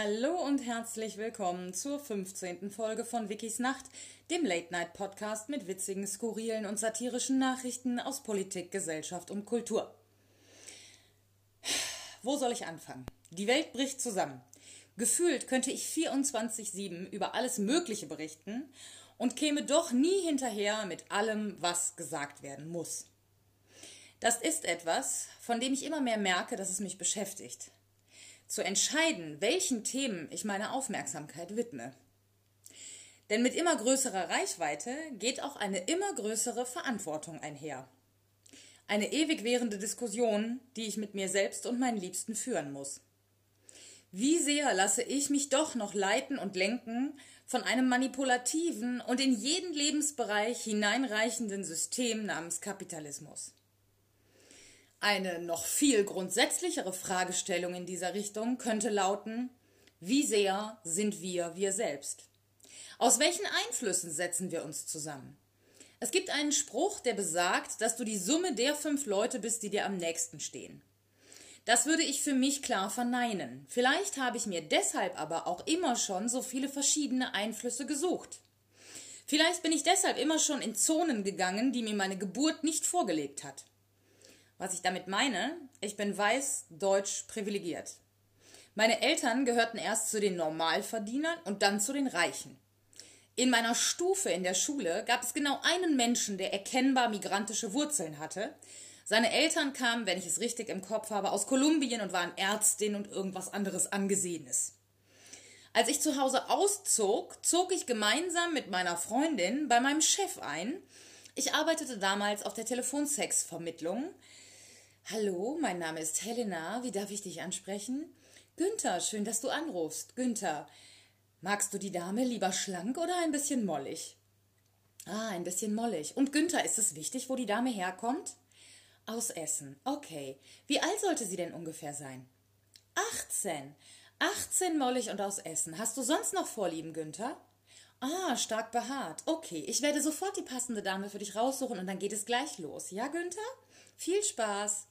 Hallo und herzlich willkommen zur 15. Folge von Wikis Nacht, dem Late-Night-Podcast mit witzigen, skurrilen und satirischen Nachrichten aus Politik, Gesellschaft und Kultur. Wo soll ich anfangen? Die Welt bricht zusammen. Gefühlt könnte ich 24-7 über alles Mögliche berichten und käme doch nie hinterher mit allem, was gesagt werden muss. Das ist etwas, von dem ich immer mehr merke, dass es mich beschäftigt zu entscheiden, welchen Themen ich meine Aufmerksamkeit widme. Denn mit immer größerer Reichweite geht auch eine immer größere Verantwortung einher. Eine ewig währende Diskussion, die ich mit mir selbst und meinen Liebsten führen muss. Wie sehr lasse ich mich doch noch leiten und lenken von einem manipulativen und in jeden Lebensbereich hineinreichenden System namens Kapitalismus? Eine noch viel grundsätzlichere Fragestellung in dieser Richtung könnte lauten, wie sehr sind wir wir selbst? Aus welchen Einflüssen setzen wir uns zusammen? Es gibt einen Spruch, der besagt, dass du die Summe der fünf Leute bist, die dir am nächsten stehen. Das würde ich für mich klar verneinen. Vielleicht habe ich mir deshalb aber auch immer schon so viele verschiedene Einflüsse gesucht. Vielleicht bin ich deshalb immer schon in Zonen gegangen, die mir meine Geburt nicht vorgelegt hat. Was ich damit meine, ich bin weiß, deutsch, privilegiert. Meine Eltern gehörten erst zu den Normalverdienern und dann zu den Reichen. In meiner Stufe in der Schule gab es genau einen Menschen, der erkennbar migrantische Wurzeln hatte. Seine Eltern kamen, wenn ich es richtig im Kopf habe, aus Kolumbien und waren Ärztin und irgendwas anderes Angesehenes. Als ich zu Hause auszog, zog ich gemeinsam mit meiner Freundin bei meinem Chef ein. Ich arbeitete damals auf der Telefonsexvermittlung. Hallo, mein Name ist Helena. Wie darf ich dich ansprechen? Günther, schön, dass du anrufst. Günther, magst du die Dame lieber schlank oder ein bisschen mollig? Ah, ein bisschen mollig. Und Günther, ist es wichtig, wo die Dame herkommt? Aus Essen. Okay. Wie alt sollte sie denn ungefähr sein? 18. 18 mollig und aus Essen. Hast du sonst noch Vorlieben, Günther? Ah, stark behaart. Okay, ich werde sofort die passende Dame für dich raussuchen und dann geht es gleich los. Ja, Günther? Viel Spaß.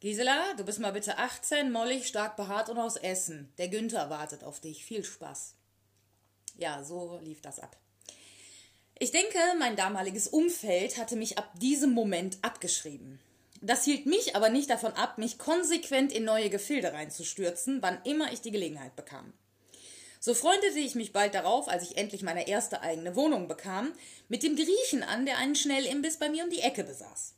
Gisela, du bist mal bitte 18, mollig, stark behaart und aus Essen. Der Günther wartet auf dich. Viel Spaß. Ja, so lief das ab. Ich denke, mein damaliges Umfeld hatte mich ab diesem Moment abgeschrieben. Das hielt mich aber nicht davon ab, mich konsequent in neue Gefilde reinzustürzen, wann immer ich die Gelegenheit bekam. So freundete ich mich bald darauf, als ich endlich meine erste eigene Wohnung bekam, mit dem Griechen an, der einen Schnellimbiss bei mir um die Ecke besaß.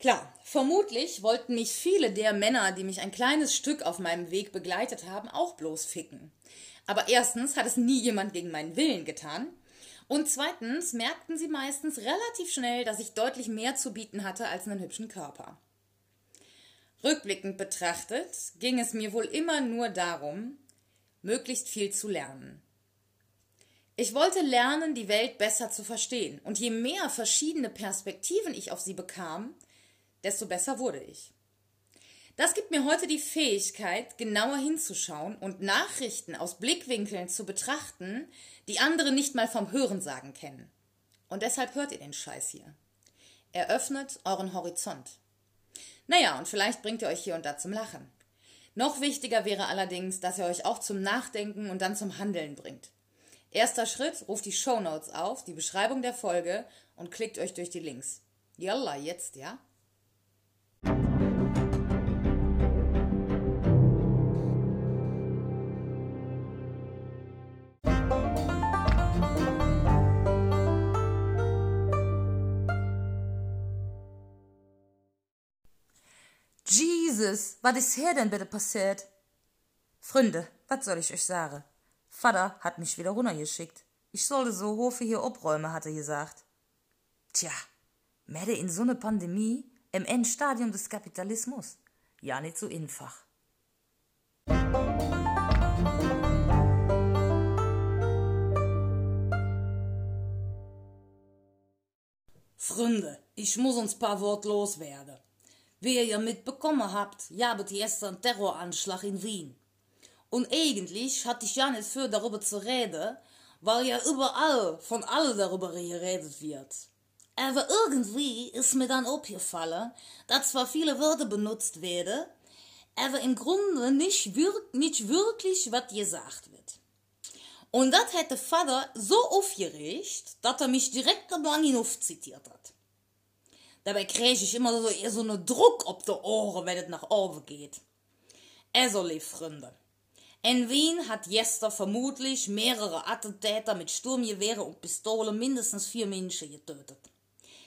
Klar, vermutlich wollten mich viele der Männer, die mich ein kleines Stück auf meinem Weg begleitet haben, auch bloß ficken. Aber erstens hat es nie jemand gegen meinen Willen getan. Und zweitens merkten sie meistens relativ schnell, dass ich deutlich mehr zu bieten hatte als einen hübschen Körper. Rückblickend betrachtet ging es mir wohl immer nur darum, möglichst viel zu lernen. Ich wollte lernen, die Welt besser zu verstehen, und je mehr verschiedene Perspektiven ich auf sie bekam, desto besser wurde ich. Das gibt mir heute die Fähigkeit, genauer hinzuschauen und Nachrichten aus Blickwinkeln zu betrachten, die andere nicht mal vom Hörensagen kennen. Und deshalb hört ihr den Scheiß hier. Eröffnet euren Horizont. Naja, und vielleicht bringt ihr euch hier und da zum Lachen. Noch wichtiger wäre allerdings, dass ihr euch auch zum Nachdenken und dann zum Handeln bringt. Erster Schritt, ruft die Show Notes auf, die Beschreibung der Folge und klickt euch durch die Links. Yalla, jetzt, ja? Jesus, was ist hier denn bitte passiert? Freunde, was soll ich euch sagen? Vater hat mich wieder runtergeschickt. Ich sollte so Hofe hier obräumen, hat er gesagt. Tja, Mette in so ne Pandemie, im Endstadium des Kapitalismus. Ja, nicht so einfach. Freunde, ich muss uns paar Wort loswerden. Wie ihr ja mitbekommen habt, gab es gestern Terroranschlag in Wien. Und eigentlich hatte ich ja nicht für darüber zu reden, weil ja überall von allen darüber geredet wird. Aber irgendwie ist mir dann aufgefallen, dass zwar viele Wörter benutzt werden, aber im Grunde nicht, wir nicht wirklich, was gesagt wird. Und das hätte Vater so aufgeregt, dass er mich direkt am hinauf zitiert hat. Dabei kriege ich immer so eher so einen Druck ob der Ohren, wenn es nach oben geht. Also, lieb Freunde. In Wien hat Jester vermutlich mehrere Attentäter mit Sturmgewehre und Pistolen mindestens vier Menschen getötet.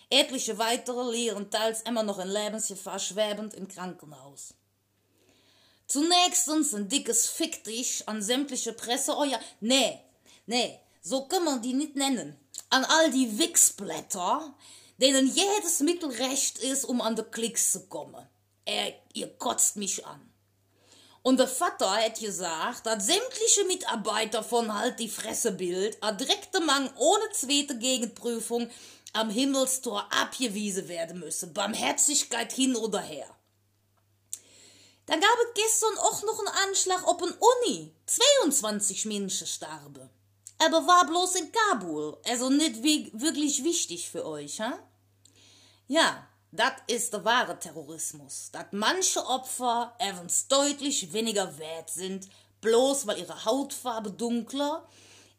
Etliche weitere liegen teils immer noch in Lebensgefahr schwebend im Krankenhaus. Zunächst ein dickes Fick dich an sämtliche Presse, oh ja, nee, nee, so kann man die nicht nennen. An all die Wichsblätter, denen jedes Mittel recht ist, um an die Klicks zu kommen. Er, ihr kotzt mich an. Und der Vater hat gesagt, dass sämtliche Mitarbeiter von Halt die Fresse Bild a direkte Mang ohne zweite Gegenprüfung am Himmelstor abgewiesen werden müsse. Barmherzigkeit hin oder her. Da gab es gestern auch noch einen Anschlag op ein Uni. 22 Menschen starben. Aber war bloß in Kabul, also nicht wirklich wichtig für euch, ha? Ja, das ist der wahre Terrorismus, dass manche Opfer evans deutlich weniger wert sind, bloß weil ihre Hautfarbe dunkler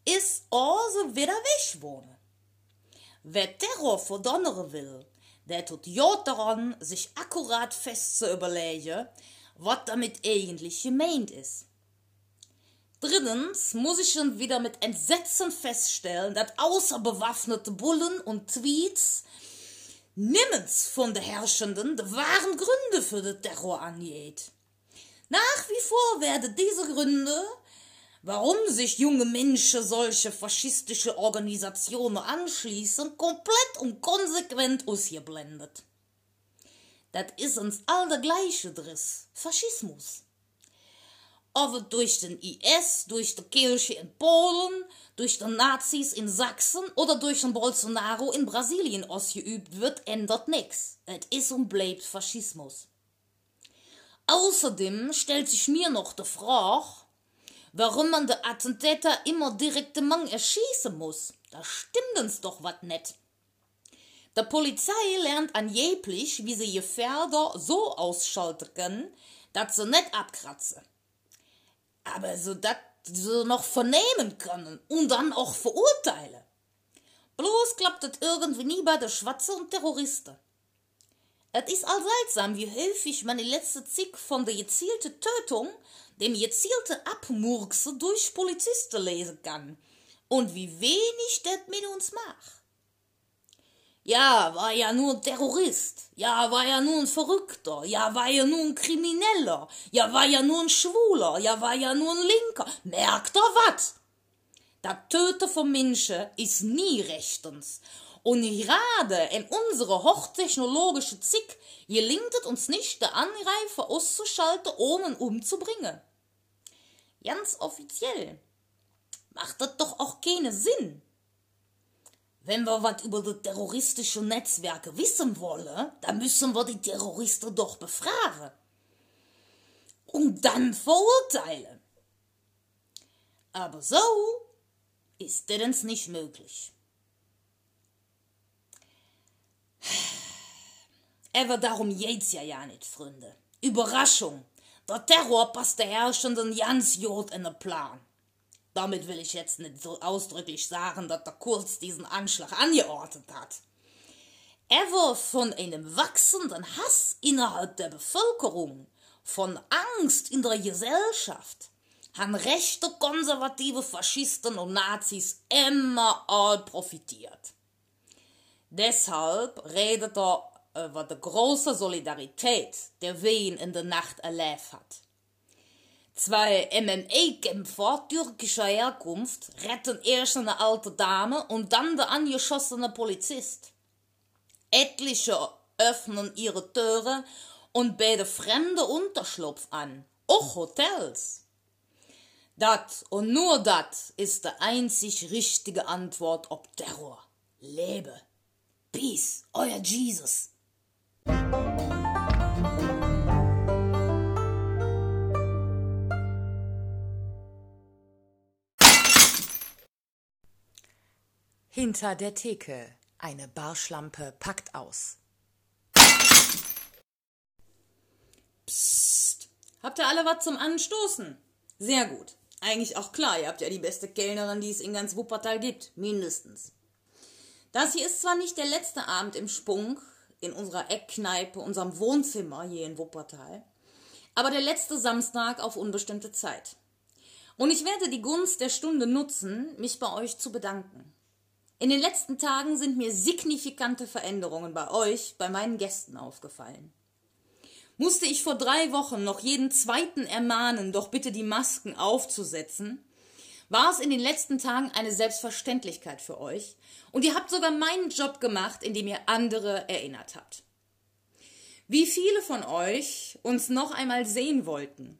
ist, also wieder wegwohnen. Wer Terror verdonnere will, der tut jod daran, sich akkurat fest zu überlegen, was damit eigentlich gemeint ist. Drittens muss ich schon wieder mit Entsetzen feststellen, dass außer bewaffnete Bullen und Tweets nimmens von der Herrschenden die wahren Gründe für den Terror angeht. Nach wie vor werden diese Gründe, warum sich junge Menschen solche faschistische Organisationen anschließen, komplett und konsequent ausgeblendet. Das ist uns all der gleiche Driss, Faschismus. Aber durch den IS, durch die Kirche in Polen, durch die Nazis in Sachsen oder durch den Bolsonaro in Brasilien ausgeübt wird, ändert nichts. Es ist und bleibt Faschismus. Außerdem stellt sich mir noch die Frage, warum man de Attentäter immer direkte Mang erschießen muss. Da stimmt uns doch wat net. Der Polizei lernt angeblich, wie sie Gefährder so ausschalten können, dass sie net abkratzen aber so dat so noch vernehmen können und dann auch verurteilen. Bloß klappt es irgendwie nie bei der Schwatze und Terroristen. Es ist all wie häufig man die letzte Zick von der gezielten Tötung, dem gezielte Abmurkse durch Polizisten lesen kann und wie wenig das mit uns macht. Ja, war ja nur ein Terrorist. Ja, war ja nur ein Verrückter. Ja, war ja nur ein Krimineller. Ja, war ja nur ein Schwuler. Ja, war ja nur ein Linker. Merkt er wat? Das Töten von Menschen ist nie rechtens. Und gerade in unsere hochtechnologische Zick gelingt es uns nicht, der Angreifer auszuschalten, ohne umzubringen. Ganz offiziell macht das doch auch keinen Sinn. Wenn wir was über die terroristischen Netzwerke wissen wollen, dann müssen wir die Terroristen doch befragen. Und dann verurteilen. Aber so ist das nicht möglich. Aber darum geht's ja ja nicht, Freunde. Überraschung. Der Terror passt der Herrschenden ganz jod in den Plan. Damit will ich jetzt nicht so ausdrücklich sagen, dass der Kurz diesen Anschlag angeordnet hat. Er war von einem wachsenden Hass innerhalb der Bevölkerung, von Angst in der Gesellschaft, haben rechte konservative Faschisten und Nazis immer all profitiert. Deshalb redet er über die große Solidarität, der Wien in der Nacht erlebt hat. Zwei MMA-Kämpfer türkischer Herkunft retten erst eine alte Dame und dann der angeschossene Polizist. Etliche öffnen ihre Türe und bieten fremde Unterschlupf an, auch Hotels. Dat und nur dat ist die einzig richtige Antwort ob Terror. Lebe. Peace, euer Jesus. Hinter der Theke. Eine Barschlampe packt aus. Psst. Habt ihr alle was zum Anstoßen? Sehr gut. Eigentlich auch klar, ihr habt ja die beste Kellnerin, die es in ganz Wuppertal gibt. Mindestens. Das hier ist zwar nicht der letzte Abend im Spunk in unserer Eckkneipe, unserem Wohnzimmer hier in Wuppertal, aber der letzte Samstag auf unbestimmte Zeit. Und ich werde die Gunst der Stunde nutzen, mich bei euch zu bedanken. In den letzten Tagen sind mir signifikante Veränderungen bei euch, bei meinen Gästen aufgefallen. Musste ich vor drei Wochen noch jeden zweiten ermahnen, doch bitte die Masken aufzusetzen, war es in den letzten Tagen eine Selbstverständlichkeit für euch und ihr habt sogar meinen Job gemacht, indem ihr andere erinnert habt. Wie viele von euch uns noch einmal sehen wollten,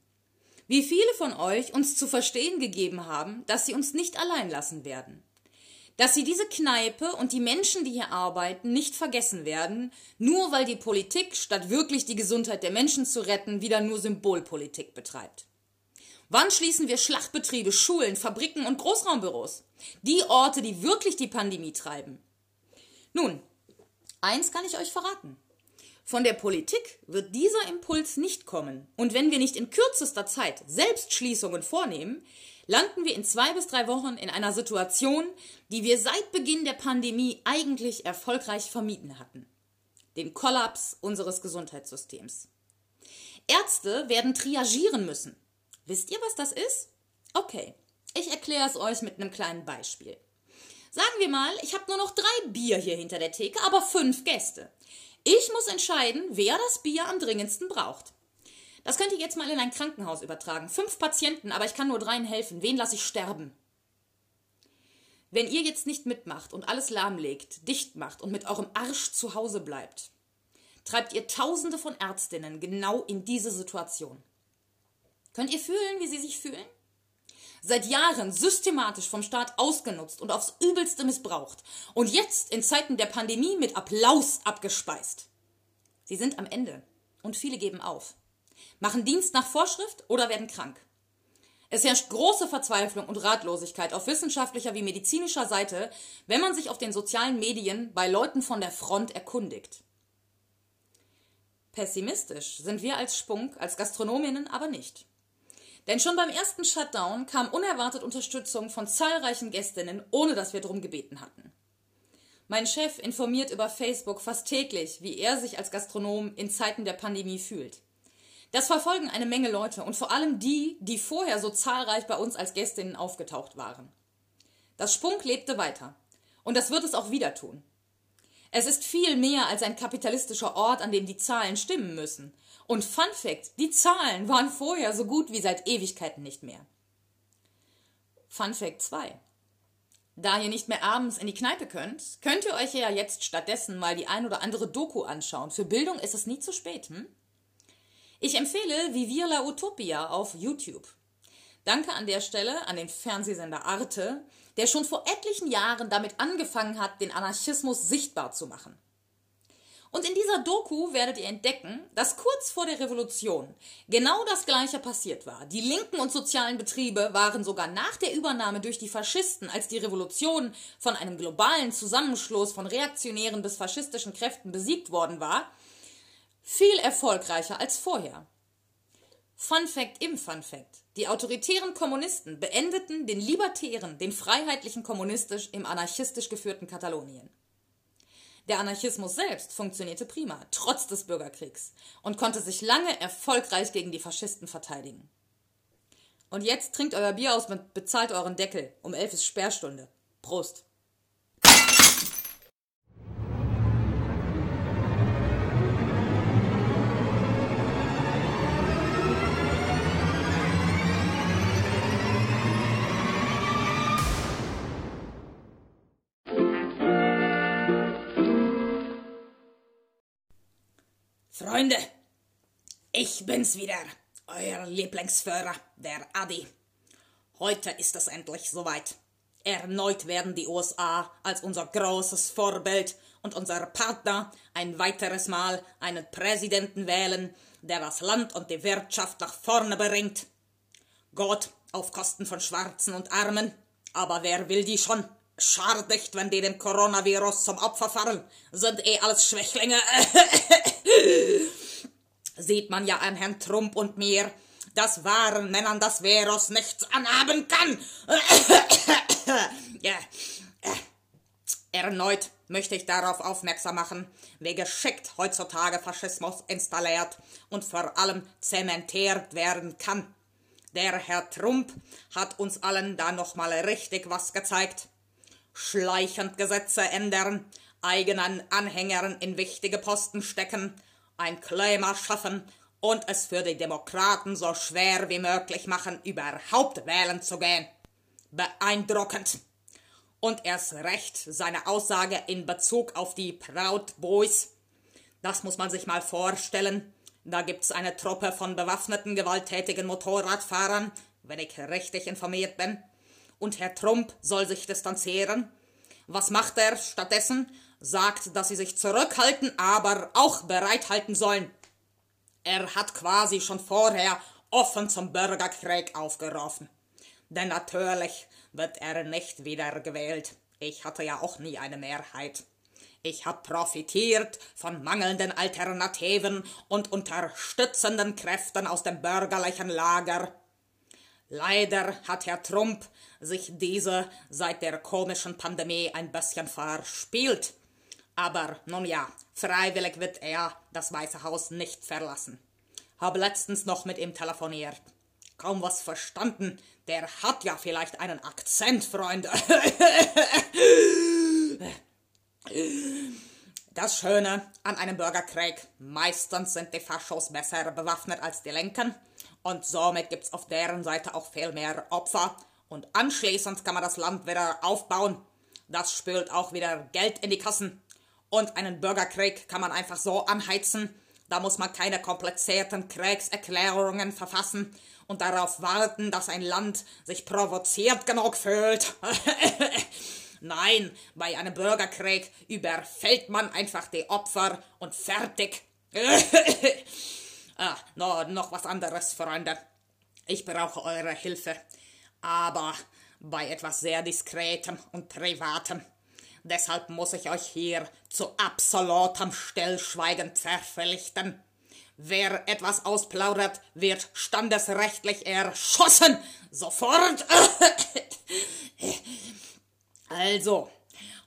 wie viele von euch uns zu verstehen gegeben haben, dass sie uns nicht allein lassen werden dass sie diese Kneipe und die Menschen, die hier arbeiten, nicht vergessen werden, nur weil die Politik, statt wirklich die Gesundheit der Menschen zu retten, wieder nur Symbolpolitik betreibt. Wann schließen wir Schlachtbetriebe, Schulen, Fabriken und Großraumbüros? Die Orte, die wirklich die Pandemie treiben. Nun, eins kann ich euch verraten. Von der Politik wird dieser Impuls nicht kommen. Und wenn wir nicht in kürzester Zeit selbst Schließungen vornehmen, landen wir in zwei bis drei Wochen in einer Situation, die wir seit Beginn der Pandemie eigentlich erfolgreich vermieden hatten. Den Kollaps unseres Gesundheitssystems. Ärzte werden triagieren müssen. Wisst ihr, was das ist? Okay, ich erkläre es euch mit einem kleinen Beispiel. Sagen wir mal, ich habe nur noch drei Bier hier hinter der Theke, aber fünf Gäste. Ich muss entscheiden, wer das Bier am dringendsten braucht. Das könnt ihr jetzt mal in ein Krankenhaus übertragen. Fünf Patienten, aber ich kann nur dreien helfen. Wen lasse ich sterben? Wenn ihr jetzt nicht mitmacht und alles lahmlegt, dicht macht und mit eurem Arsch zu Hause bleibt, treibt ihr Tausende von Ärztinnen genau in diese Situation. Könnt ihr fühlen, wie sie sich fühlen? Seit Jahren systematisch vom Staat ausgenutzt und aufs übelste missbraucht und jetzt in Zeiten der Pandemie mit Applaus abgespeist. Sie sind am Ende und viele geben auf machen Dienst nach Vorschrift oder werden krank. Es herrscht große Verzweiflung und Ratlosigkeit auf wissenschaftlicher wie medizinischer Seite, wenn man sich auf den sozialen Medien bei Leuten von der Front erkundigt. Pessimistisch sind wir als Spunk, als Gastronominnen aber nicht. Denn schon beim ersten Shutdown kam unerwartet Unterstützung von zahlreichen Gästinnen, ohne dass wir darum gebeten hatten. Mein Chef informiert über Facebook fast täglich, wie er sich als Gastronom in Zeiten der Pandemie fühlt. Das verfolgen eine Menge Leute und vor allem die, die vorher so zahlreich bei uns als Gästinnen aufgetaucht waren. Das Spunk lebte weiter. Und das wird es auch wieder tun. Es ist viel mehr als ein kapitalistischer Ort, an dem die Zahlen stimmen müssen. Und Fun Fact, die Zahlen waren vorher so gut wie seit Ewigkeiten nicht mehr. Fun Fact 2. Da ihr nicht mehr abends in die Kneipe könnt, könnt ihr euch ja jetzt stattdessen mal die ein oder andere Doku anschauen. Für Bildung ist es nie zu spät, hm? Ich empfehle Vivir la Utopia auf YouTube. Danke an der Stelle an den Fernsehsender Arte, der schon vor etlichen Jahren damit angefangen hat, den Anarchismus sichtbar zu machen. Und in dieser Doku werdet ihr entdecken, dass kurz vor der Revolution genau das Gleiche passiert war. Die linken und sozialen Betriebe waren sogar nach der Übernahme durch die Faschisten, als die Revolution von einem globalen Zusammenschluss von reaktionären bis faschistischen Kräften besiegt worden war, viel erfolgreicher als vorher. Fun Fact im Fun Fact. Die autoritären Kommunisten beendeten den libertären, den freiheitlichen kommunistisch im anarchistisch geführten Katalonien. Der Anarchismus selbst funktionierte prima, trotz des Bürgerkriegs, und konnte sich lange erfolgreich gegen die Faschisten verteidigen. Und jetzt trinkt euer Bier aus und bezahlt euren Deckel. Um elf ist Sperrstunde. Prost. Freunde, ich bin's wieder, euer Lieblingsführer, der Adi. Heute ist es endlich soweit. Erneut werden die USA als unser großes Vorbild und unser Partner ein weiteres Mal einen Präsidenten wählen, der das Land und die Wirtschaft nach vorne bringt. Gott auf Kosten von Schwarzen und Armen. Aber wer will die schon? Schardicht, wenn die dem Coronavirus zum Opfer fallen, sind eh alles Schwächlinge. Sieht man ja an Herrn Trump und mir. dass wahren Männern das Veros nichts anhaben kann. ja. Erneut möchte ich darauf aufmerksam machen, wie geschickt heutzutage Faschismus installiert und vor allem zementiert werden kann. Der Herr Trump hat uns allen da nochmal richtig was gezeigt. Schleichend Gesetze ändern, eigenen Anhängern in wichtige Posten stecken, ein Klima schaffen und es für die Demokraten so schwer wie möglich machen, überhaupt wählen zu gehen. Beeindruckend. Und erst recht seine Aussage in Bezug auf die Proud Boys. Das muss man sich mal vorstellen. Da gibt's eine Truppe von bewaffneten, gewalttätigen Motorradfahrern, wenn ich richtig informiert bin. Und Herr Trump soll sich distanzieren. Was macht er stattdessen? Sagt, dass sie sich zurückhalten, aber auch bereithalten sollen. Er hat quasi schon vorher offen zum Bürgerkrieg aufgerufen. Denn natürlich wird er nicht wieder gewählt. Ich hatte ja auch nie eine Mehrheit. Ich habe profitiert von mangelnden Alternativen und unterstützenden Kräften aus dem bürgerlichen Lager. Leider hat Herr Trump sich diese seit der komischen Pandemie ein bisschen verspielt. Aber nun ja, freiwillig wird er das Weiße Haus nicht verlassen. Habe letztens noch mit ihm telefoniert. Kaum was verstanden. Der hat ja vielleicht einen Akzent, Freunde. Das Schöne an einem Bürgerkrieg, meistens sind die Faschos besser bewaffnet als die Linken und somit gibt's auf deren Seite auch viel mehr Opfer und anschließend kann man das Land wieder aufbauen. Das spült auch wieder Geld in die Kassen. Und einen Bürgerkrieg kann man einfach so anheizen. Da muss man keine komplizierten Kriegserklärungen verfassen und darauf warten, dass ein Land sich provoziert genug fühlt. Nein, bei einem Bürgerkrieg überfällt man einfach die Opfer und fertig. ah, no, noch was anderes, Freunde. Ich brauche eure Hilfe. Aber bei etwas sehr Diskretem und Privatem. Deshalb muss ich euch hier zu absolutem Stillschweigen verpflichten. Wer etwas ausplaudert, wird standesrechtlich erschossen. Sofort. Also,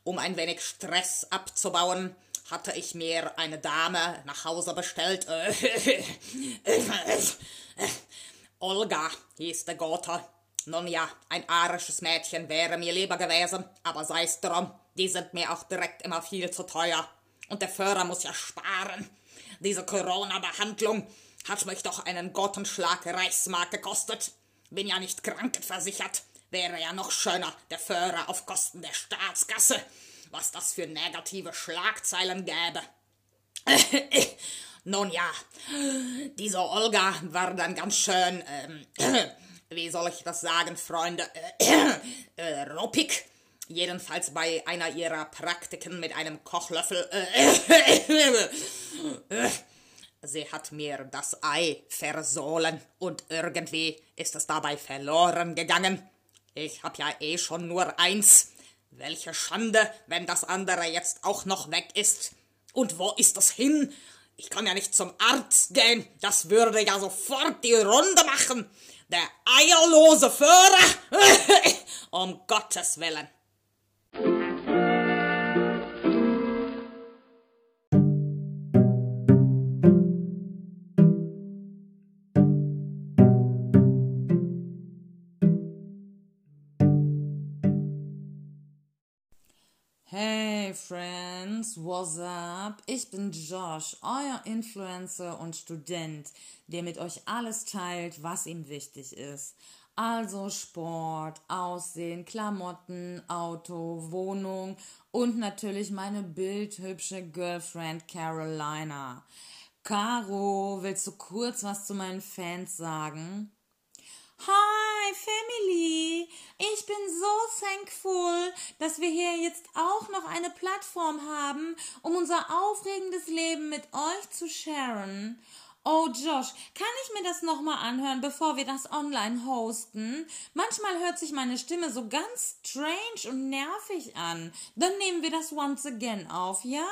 um ein wenig Stress abzubauen, hatte ich mir eine Dame nach Hause bestellt. Olga hieß der Gotha. Nun ja, ein arisches Mädchen wäre mir lieber gewesen, aber sei's drum, die sind mir auch direkt immer viel zu teuer. Und der Führer muss ja sparen. Diese Corona-Behandlung hat mich doch einen Gottenschlag Reichsmark gekostet. Bin ja nicht krankenversichert. Wäre ja noch schöner, der Führer auf Kosten der Staatskasse. Was das für negative Schlagzeilen gäbe. Nun ja, diese Olga war dann ganz schön, ähm, wie soll ich das sagen, Freunde, äh, ruppig. Jedenfalls bei einer ihrer Praktiken mit einem Kochlöffel. Sie hat mir das Ei versohlen und irgendwie ist es dabei verloren gegangen. Ich hab ja eh schon nur eins. Welche Schande, wenn das andere jetzt auch noch weg ist. Und wo ist das hin? Ich kann ja nicht zum Arzt gehen. Das würde ja sofort die Runde machen. Der eierlose Führer. um Gottes Willen. Friends, what's up? Ich bin Josh, euer Influencer und Student, der mit euch alles teilt, was ihm wichtig ist. Also Sport, Aussehen, Klamotten, Auto, Wohnung und natürlich meine bildhübsche Girlfriend Carolina. Caro, willst du kurz was zu meinen Fans sagen? Hi, Family! Ich bin so thankful, dass wir hier jetzt auch noch eine Plattform haben, um unser aufregendes Leben mit euch zu sharen. Oh Josh, kann ich mir das nochmal anhören, bevor wir das online hosten? Manchmal hört sich meine Stimme so ganz strange und nervig an. Dann nehmen wir das once again auf, ja?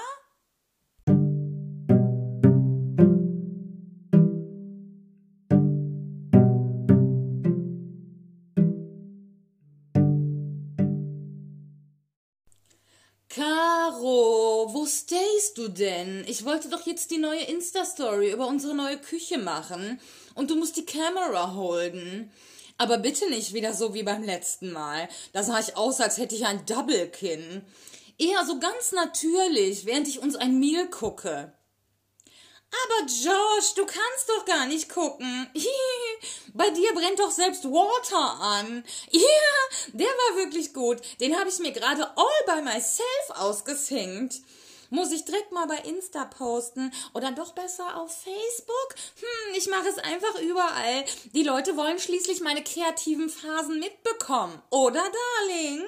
Du denn? Ich wollte doch jetzt die neue Insta-Story über unsere neue Küche machen und du musst die Kamera holden. Aber bitte nicht wieder so wie beim letzten Mal. Da sah ich aus, als hätte ich ein Double-Kinn. Eher so ganz natürlich, während ich uns ein Meal gucke. Aber Josh, du kannst doch gar nicht gucken. Bei dir brennt doch selbst Water an. Ja, der war wirklich gut. Den habe ich mir gerade all by myself ausgesinkt. Muss ich direkt mal bei Insta posten oder doch besser auf Facebook? Hm, ich mache es einfach überall. Die Leute wollen schließlich meine kreativen Phasen mitbekommen. Oder, Darling?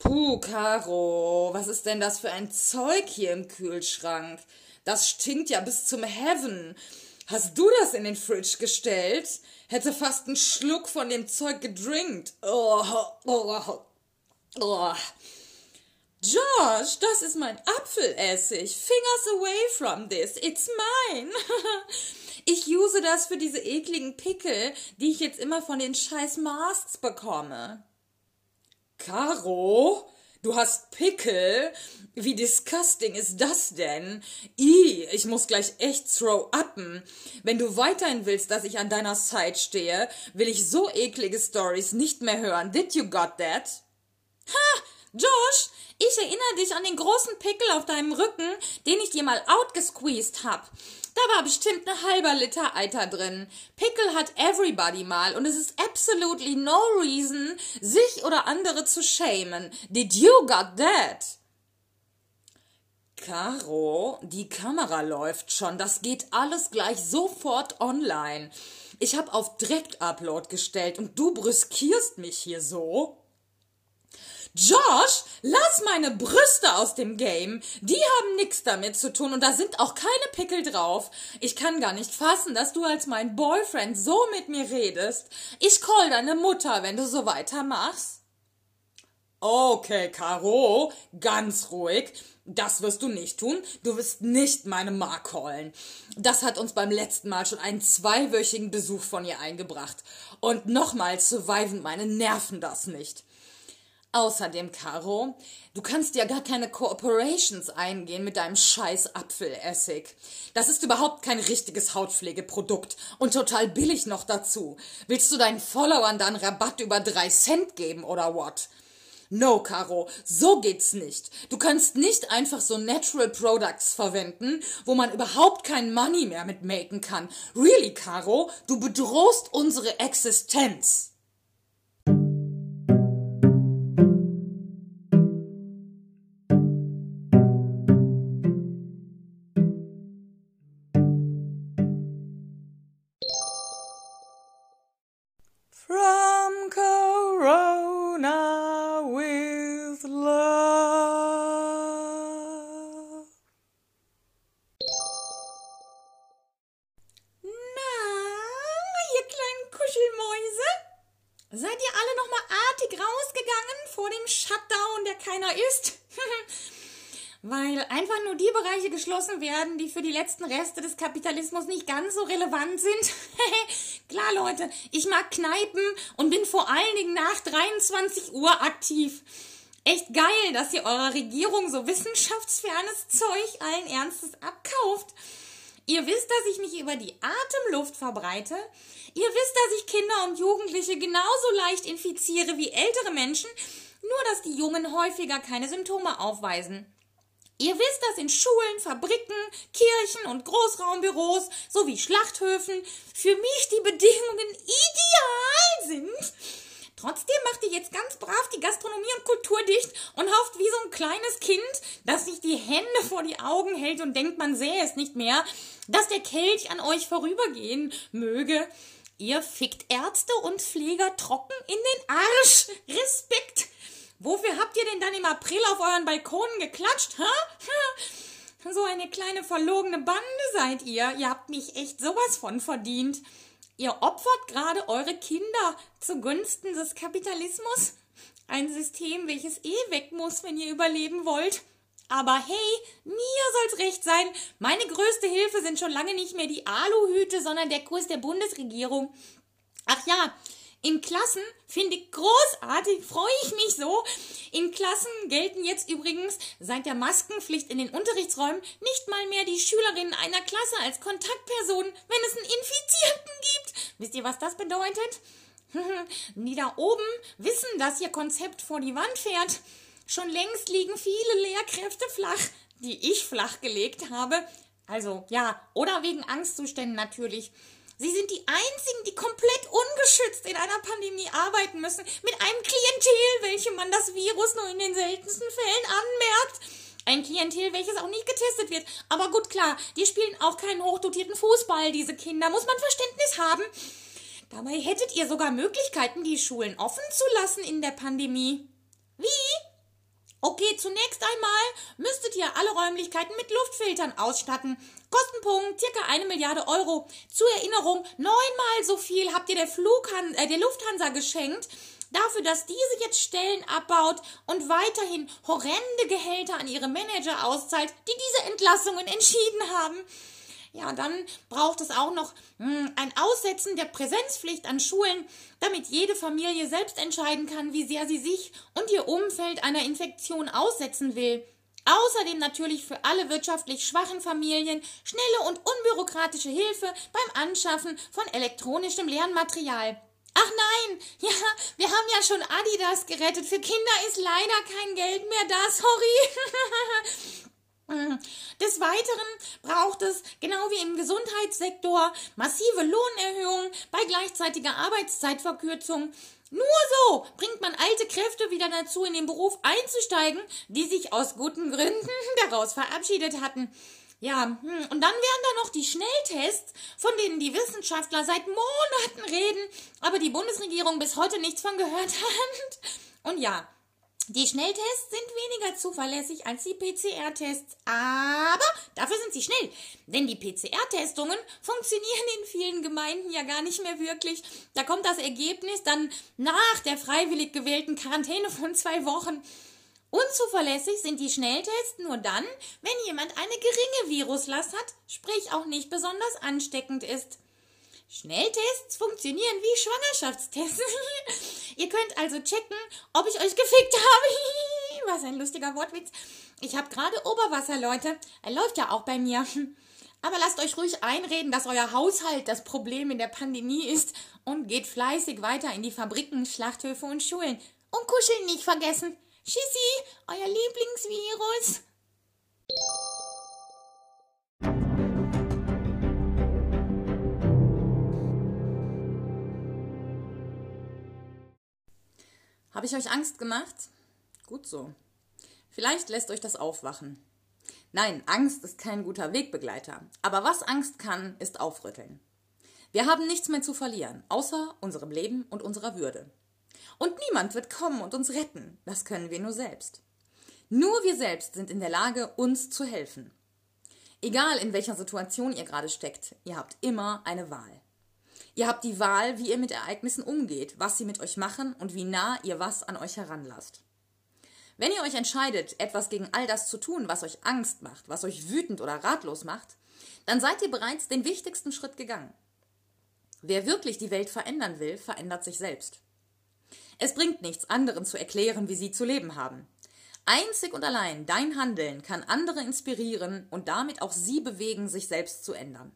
Puh, Caro, was ist denn das für ein Zeug hier im Kühlschrank? Das stinkt ja bis zum Heaven. Hast du das in den Fridge gestellt? Hätte fast einen Schluck von dem Zeug gedrinkt. Oh, oh, oh. Josh, das ist mein Apfelessig. Fingers away from this. It's mine. ich use das für diese ekligen Pickel, die ich jetzt immer von den scheiß Masks bekomme. Caro? Du hast Pickel? Wie disgusting ist das denn? I, ich muss gleich echt throw upen. Wenn du weiterhin willst, dass ich an deiner Side stehe, will ich so eklige Stories nicht mehr hören. Did you got that? Ha! Josh, ich erinnere dich an den großen Pickel auf deinem Rücken, den ich dir mal outgesqueezed hab. Da war bestimmt ein halber Liter Eiter drin. Pickel hat everybody mal und es ist absolutely no reason, sich oder andere zu schämen. Did you got that? Caro, die Kamera läuft schon. Das geht alles gleich sofort online. Ich hab auf Direkt-Upload gestellt und du brüskierst mich hier so. Josh, lass meine Brüste aus dem Game. Die haben nix damit zu tun und da sind auch keine Pickel drauf. Ich kann gar nicht fassen, dass du als mein Boyfriend so mit mir redest. Ich call deine Mutter, wenn du so weitermachst. Okay, Caro, ganz ruhig. Das wirst du nicht tun. Du wirst nicht meine Ma callen. Das hat uns beim letzten Mal schon einen zweiwöchigen Besuch von ihr eingebracht. Und nochmal surviven meine Nerven das nicht. Außerdem, Caro, du kannst ja gar keine Cooperations eingehen mit deinem scheiß Apfelessig. Das ist überhaupt kein richtiges Hautpflegeprodukt und total billig noch dazu. Willst du deinen Followern dann Rabatt über drei Cent geben oder what? No, Caro, so geht's nicht. Du kannst nicht einfach so Natural Products verwenden, wo man überhaupt kein Money mehr mit maken kann. Really, Caro, du bedrohst unsere Existenz. Die letzten Reste des Kapitalismus nicht ganz so relevant sind. Klar, Leute, ich mag Kneipen und bin vor allen Dingen nach 23 Uhr aktiv. Echt geil, dass ihr eurer Regierung so wissenschaftsfernes Zeug allen Ernstes abkauft. Ihr wisst, dass ich mich über die Atemluft verbreite. Ihr wisst, dass ich Kinder und Jugendliche genauso leicht infiziere wie ältere Menschen, nur dass die Jungen häufiger keine Symptome aufweisen. Ihr wisst, dass in Schulen, Fabriken, Kirchen und Großraumbüros sowie Schlachthöfen für mich die Bedingungen ideal sind. Trotzdem macht ihr jetzt ganz brav die Gastronomie und Kultur dicht und hofft wie so ein kleines Kind, das sich die Hände vor die Augen hält und denkt, man sähe es nicht mehr, dass der Kelch an euch vorübergehen möge. Ihr fickt Ärzte und Pfleger trocken in den Arsch. Respekt! Wofür habt ihr denn dann im April auf euren Balkonen geklatscht, hä? So eine kleine verlogene Bande seid ihr. Ihr habt mich echt sowas von verdient. Ihr opfert gerade eure Kinder zugunsten des Kapitalismus. Ein System, welches eh weg muss, wenn ihr überleben wollt. Aber hey, mir soll's recht sein. Meine größte Hilfe sind schon lange nicht mehr die Aluhüte, sondern der Kurs der Bundesregierung. Ach ja, In Klassen finde ich großartig, freue ich mich so. In Klassen gelten jetzt übrigens seit der Maskenpflicht in den Unterrichtsräumen nicht mal mehr die Schülerinnen einer Klasse als Kontaktpersonen, wenn es einen Infizierten gibt. Wisst ihr, was das bedeutet? Die da oben wissen, dass ihr Konzept vor die Wand fährt. Schon längst liegen viele Lehrkräfte flach, die ich flach gelegt habe. Also ja, oder wegen Angstzuständen natürlich. Sie sind die einzigen, die komplett ungeschützt in einer Pandemie arbeiten müssen, mit einem Klientel, welchem man das Virus nur in den seltensten Fällen anmerkt. Ein Klientel, welches auch nicht getestet wird. Aber gut, klar, die spielen auch keinen hochdotierten Fußball, diese Kinder, muss man Verständnis haben. Dabei hättet ihr sogar Möglichkeiten, die Schulen offen zu lassen in der Pandemie. Wie? Okay, zunächst einmal müsstet ihr alle Räumlichkeiten mit Luftfiltern ausstatten. Kostenpunkt circa eine Milliarde Euro. Zur Erinnerung, neunmal so viel habt ihr der, Flughan äh, der Lufthansa geschenkt. Dafür, dass diese jetzt Stellen abbaut und weiterhin horrende Gehälter an ihre Manager auszahlt, die diese Entlassungen entschieden haben. Ja, dann braucht es auch noch hm, ein Aussetzen der Präsenzpflicht an Schulen, damit jede Familie selbst entscheiden kann, wie sehr sie sich und ihr Umfeld einer Infektion aussetzen will. Außerdem natürlich für alle wirtschaftlich schwachen Familien schnelle und unbürokratische Hilfe beim Anschaffen von elektronischem Lernmaterial. Ach nein, ja, wir haben ja schon Adidas gerettet. Für Kinder ist leider kein Geld mehr da, sorry. Des Weiteren braucht es, genau wie im Gesundheitssektor, massive Lohnerhöhungen bei gleichzeitiger Arbeitszeitverkürzung. Nur so bringt man alte Kräfte wieder dazu, in den Beruf einzusteigen, die sich aus guten Gründen daraus verabschiedet hatten. Ja, hm, und dann wären da noch die Schnelltests, von denen die Wissenschaftler seit Monaten reden, aber die Bundesregierung bis heute nichts von gehört hat. Und ja, die Schnelltests sind weniger zuverlässig als die PCR-Tests, aber dafür sind sie schnell. Denn die PCR-Testungen funktionieren in vielen Gemeinden ja gar nicht mehr wirklich. Da kommt das Ergebnis dann nach der freiwillig gewählten Quarantäne von zwei Wochen. Unzuverlässig sind die Schnelltests nur dann, wenn jemand eine geringe Viruslast hat, sprich auch nicht besonders ansteckend ist. Schnelltests funktionieren wie Schwangerschaftstests. Ihr könnt also checken, ob ich euch gefickt habe. Was ein lustiger Wortwitz. Ich habe gerade Oberwasser, Leute. Er läuft ja auch bei mir. Aber lasst euch ruhig einreden, dass euer Haushalt das Problem in der Pandemie ist und geht fleißig weiter in die Fabriken, Schlachthöfe und Schulen. Und kuscheln nicht vergessen. Tschüssi, euer Lieblingsvirus. Habe ich euch Angst gemacht? Gut so. Vielleicht lässt euch das aufwachen. Nein, Angst ist kein guter Wegbegleiter. Aber was Angst kann, ist aufrütteln. Wir haben nichts mehr zu verlieren, außer unserem Leben und unserer Würde. Und niemand wird kommen und uns retten. Das können wir nur selbst. Nur wir selbst sind in der Lage, uns zu helfen. Egal in welcher Situation ihr gerade steckt, ihr habt immer eine Wahl. Ihr habt die Wahl, wie ihr mit Ereignissen umgeht, was sie mit euch machen und wie nah ihr was an euch heranlasst. Wenn ihr euch entscheidet, etwas gegen all das zu tun, was euch Angst macht, was euch wütend oder ratlos macht, dann seid ihr bereits den wichtigsten Schritt gegangen. Wer wirklich die Welt verändern will, verändert sich selbst. Es bringt nichts, anderen zu erklären, wie sie zu leben haben. Einzig und allein dein Handeln kann andere inspirieren und damit auch sie bewegen, sich selbst zu ändern.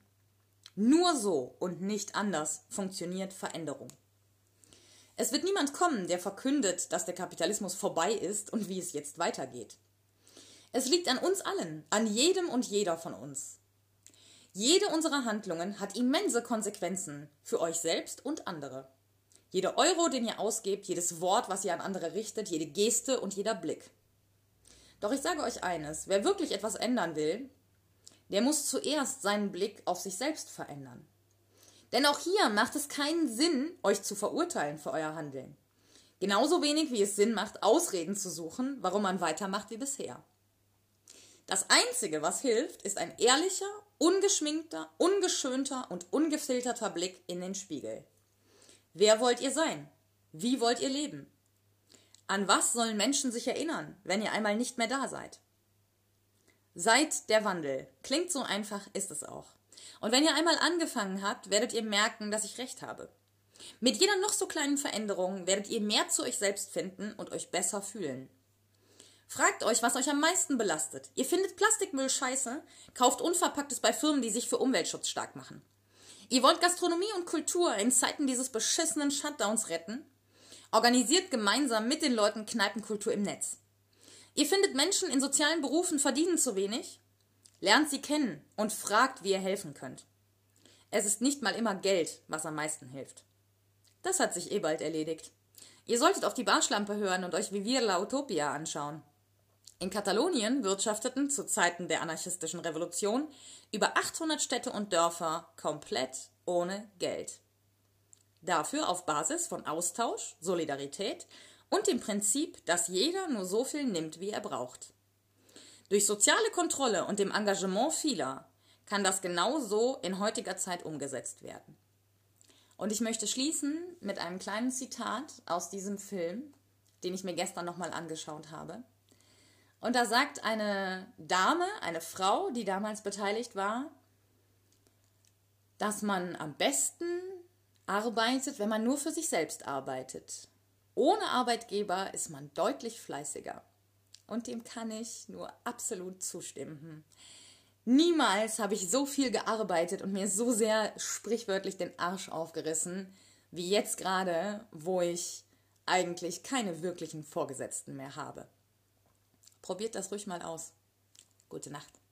Nur so und nicht anders funktioniert Veränderung. Es wird niemand kommen, der verkündet, dass der Kapitalismus vorbei ist und wie es jetzt weitergeht. Es liegt an uns allen, an jedem und jeder von uns. Jede unserer Handlungen hat immense Konsequenzen für euch selbst und andere. Jeder Euro, den ihr ausgebt, jedes Wort, was ihr an andere richtet, jede Geste und jeder Blick. Doch ich sage euch eines, wer wirklich etwas ändern will, der muss zuerst seinen Blick auf sich selbst verändern. Denn auch hier macht es keinen Sinn, euch zu verurteilen für euer Handeln. Genauso wenig wie es Sinn macht, Ausreden zu suchen, warum man weitermacht wie bisher. Das Einzige, was hilft, ist ein ehrlicher, ungeschminkter, ungeschönter und ungefilterter Blick in den Spiegel. Wer wollt ihr sein? Wie wollt ihr leben? An was sollen Menschen sich erinnern, wenn ihr einmal nicht mehr da seid? Seid der Wandel. Klingt so einfach, ist es auch. Und wenn ihr einmal angefangen habt, werdet ihr merken, dass ich recht habe. Mit jeder noch so kleinen Veränderung werdet ihr mehr zu euch selbst finden und euch besser fühlen. Fragt euch, was euch am meisten belastet. Ihr findet Plastikmüll scheiße, kauft Unverpacktes bei Firmen, die sich für Umweltschutz stark machen. Ihr wollt Gastronomie und Kultur in Zeiten dieses beschissenen Shutdowns retten? Organisiert gemeinsam mit den Leuten Kneipenkultur im Netz. Ihr findet Menschen in sozialen Berufen verdienen zu wenig? Lernt sie kennen und fragt, wie ihr helfen könnt. Es ist nicht mal immer Geld, was am meisten hilft. Das hat sich eh bald erledigt. Ihr solltet auf die Barschlampe hören und euch Vivir la Utopia anschauen. In Katalonien wirtschafteten zu Zeiten der anarchistischen Revolution über 800 Städte und Dörfer komplett ohne Geld. Dafür auf Basis von Austausch, Solidarität und dem Prinzip, dass jeder nur so viel nimmt, wie er braucht. Durch soziale Kontrolle und dem Engagement vieler kann das genauso in heutiger Zeit umgesetzt werden. Und ich möchte schließen mit einem kleinen Zitat aus diesem Film, den ich mir gestern nochmal angeschaut habe. Und da sagt eine Dame, eine Frau, die damals beteiligt war, dass man am besten arbeitet, wenn man nur für sich selbst arbeitet. Ohne Arbeitgeber ist man deutlich fleißiger. Und dem kann ich nur absolut zustimmen. Niemals habe ich so viel gearbeitet und mir so sehr sprichwörtlich den Arsch aufgerissen, wie jetzt gerade, wo ich eigentlich keine wirklichen Vorgesetzten mehr habe. Probiert das ruhig mal aus. Gute Nacht.